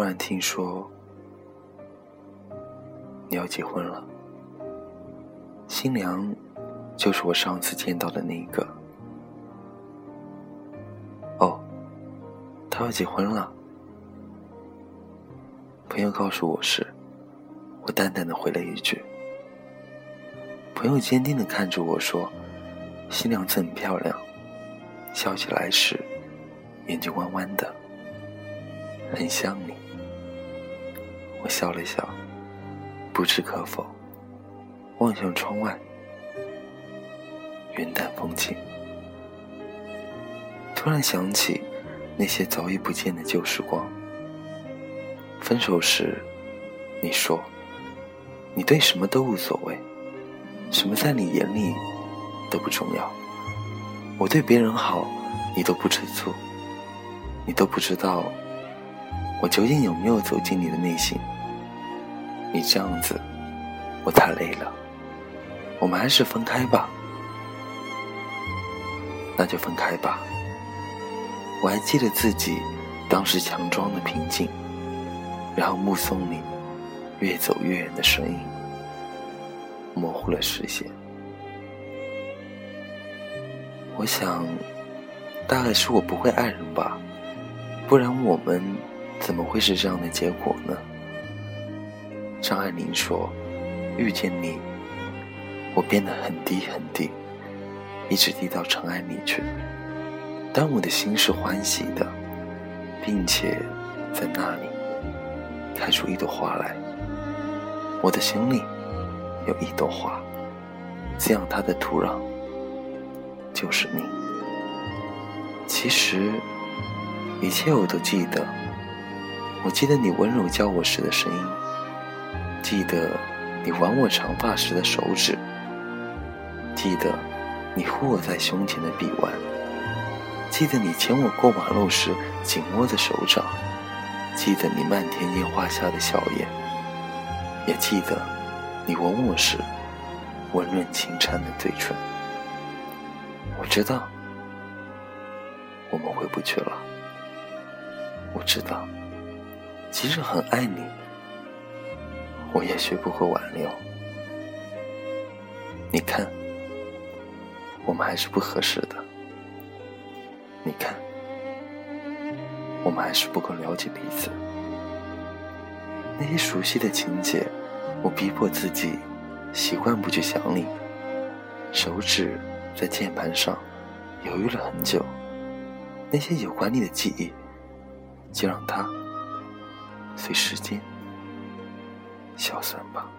突然听说你要结婚了，新娘就是我上次见到的那一个。哦，他要结婚了。朋友告诉我时，我淡淡的回了一句。朋友坚定的看着我说：“新娘子很漂亮，笑起来时眼睛弯弯的，很像你。”我笑了笑，不置可否，望向窗外，云淡风轻。突然想起那些早已不见的旧时光。分手时，你说你对什么都无所谓，什么在你眼里都不重要。我对别人好，你都不吃醋，你都不知道。我究竟有没有走进你的内心？你这样子，我太累了。我们还是分开吧。那就分开吧。我还记得自己当时强装的平静，然后目送你越走越远的身影，模糊了视线。我想，大概是我不会爱人吧，不然我们。怎么会是这样的结果呢？张爱玲说：“遇见你，我变得很低很低，一直低到尘埃里去。但我的心是欢喜的，并且在那里开出一朵花来。我的心里有一朵花，滋养它的土壤就是你。其实，一切我都记得。”我记得你温柔叫我时的声音，记得你挽我长发时的手指，记得你护我在胸前的臂弯，记得你牵我过马路时紧握的手掌，记得你漫天烟花下的笑颜，也记得你吻我时温润轻颤的嘴唇。我知道我们回不去了，我知道。即使很爱你，我也学不会挽留。你看，我们还是不合适的。你看，我们还是不够了解彼此。那些熟悉的情节，我逼迫自己习惯不去想你。手指在键盘上犹豫了很久。那些有关你的记忆，就让它。随时间消散吧。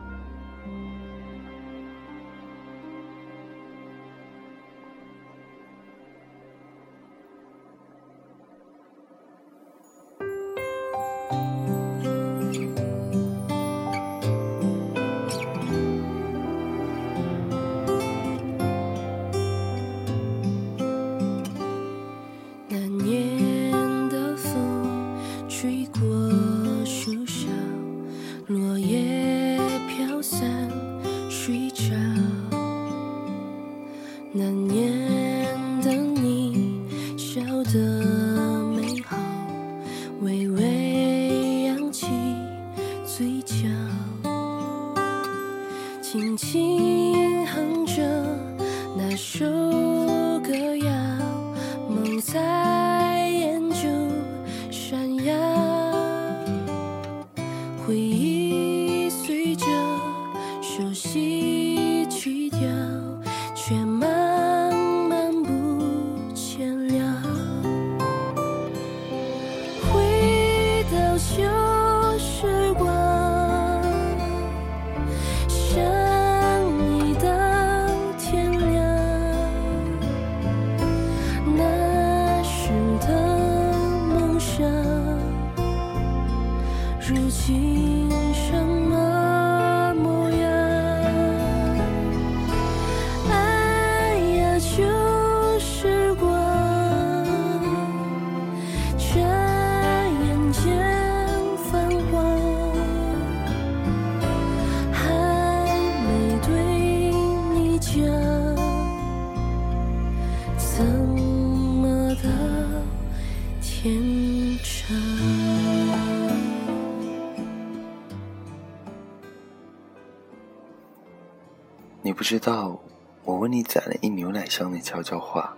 树梢落叶飘散，睡着那年的你笑的美好，微微。回忆随着熟悉曲调却慢慢不见了。回到小天长。你不知道，我为你攒了一牛奶箱的悄悄话。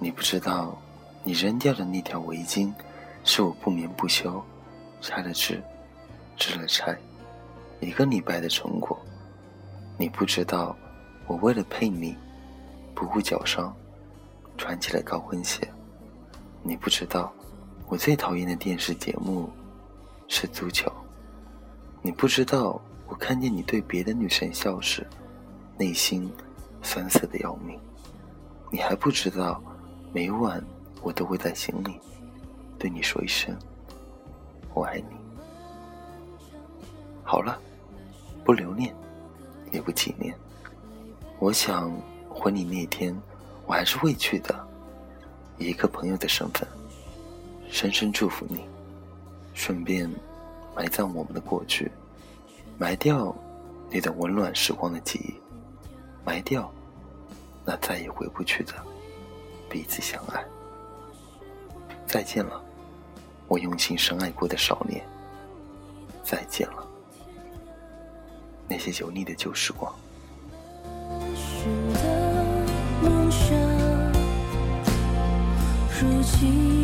你不知道，你扔掉的那条围巾，是我不眠不休，拆了织，织了拆，一个礼拜的成果。你不知道，我为了配你，不顾脚伤，穿起了高跟鞋。你不知道我最讨厌的电视节目是足球。你不知道我看见你对别的女生笑时。内心酸涩的要命，你还不知道，每晚我都会在心里对你说一声“我爱你”。好了，不留念，也不纪念。我想婚礼那天，我还是会去的，以一个朋友的身份，深深祝福你，顺便埋葬我们的过去，埋掉那段温暖时光的记忆。埋掉那再也回不去的彼此相爱。再见了，我用心深爱过的少年。再见了，那些油腻的旧时光。如今